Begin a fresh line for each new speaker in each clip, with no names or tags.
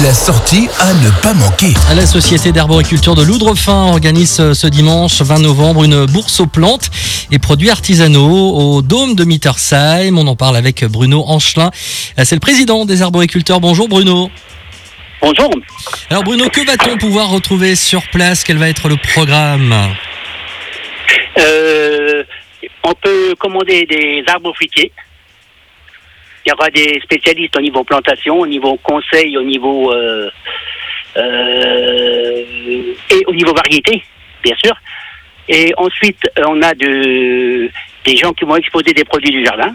La sortie à ne pas manquer.
La Société d'arboriculture de Loudrefin organise euh, ce dimanche 20 novembre une bourse aux plantes et produits artisanaux au Dôme de Mittersheim. On en parle avec Bruno Anchelin. Euh, C'est le président des arboriculteurs. Bonjour Bruno.
Bonjour.
Alors Bruno, que va-t-on pouvoir retrouver sur place? Quel va être le programme?
Euh, on peut commander des arbres fruitiers. Il y aura des spécialistes au niveau plantation, au niveau conseil, au niveau euh, euh, et au niveau variété, bien sûr. Et ensuite, on a de, des gens qui vont exposer des produits du jardin.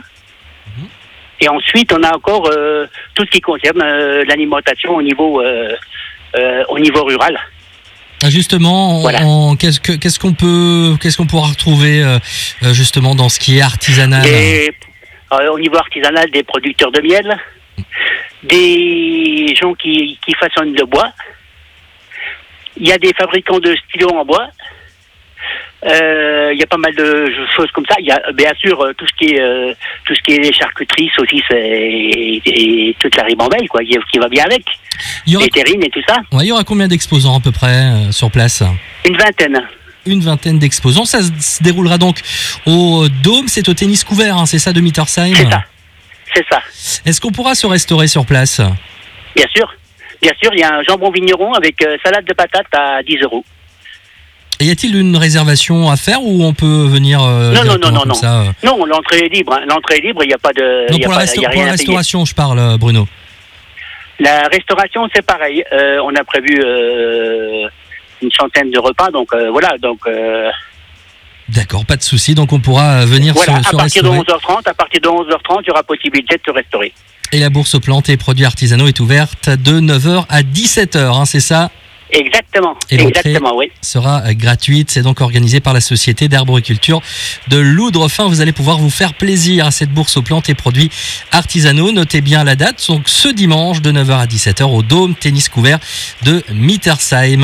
Et ensuite, on a encore euh, tout ce qui concerne l'alimentation au niveau au niveau rural.
Ah, Justement,
Voilà.
qu'est-ce que- qu'est-ce qu'on peut, qu'est-ce qu'on pourra retrouver justement dans ce qui est artisanal?
Des- euh, au niveau artisanal, des producteurs de miel, des gens qui, qui façonnent le bois. Il y a des fabricants de stylos en bois. Euh, Il y a pas mal de choses comme ça. Il y a bien sûr euh, tout ce qui est euh, tout ce qui est charcuterie, saucisses et, et toute la ribambelle quoi, qui, qui va bien avec,
Il y aura,
les terrines et tout ça.
ouais, il y aura combien d'exposants à peu près euh, sur place?
Une vingtaine.
Une vingtaine d'exposants. Ça se déroulera donc au Dôme, c'est au tennis couvert, hein, c'est ça de Mittersheim
C'est ça. C'est ça.
Est-ce qu'on pourra se restaurer sur place?
Bien sûr. Bien sûr, il y a un jambon vigneron avec euh, salade de patates à 10 euros.
Et Y a-t-il une réservation à faire ou on peut venir euh,
Non, non, non, non, non.
ça, euh
Non, l'entrée est libre. hein. L'entrée est libre, il n'y a pas de.
Non,
il y a
pour la,
pas-
resta-
il y a
pour la restauration, je parle, Bruno.
La restauration, c'est pareil. Euh, on a prévu une centaine de repas, donc euh, voilà. Donc euh,
D'accord, pas de souci. Donc on pourra euh, venir
voilà,
se,
à
se
partir de
restaurer.
11h30, à partir de 11h30, il y aura possibilité de se restaurer.
Et la bourse aux plantes et produits artisanaux est ouverte de 9h à 17h, hein, c'est ça?
Exactement.
Et
Exactement, oui.
sera gratuite. C'est donc organisé par la Société d'arboriculture de Loudrefin. Vous allez pouvoir vous faire plaisir à cette bourse aux plantes et produits artisanaux. Notez bien la date. Donc ce dimanche de 9h à 17h au Dôme Tennis Couvert de Mittersheim.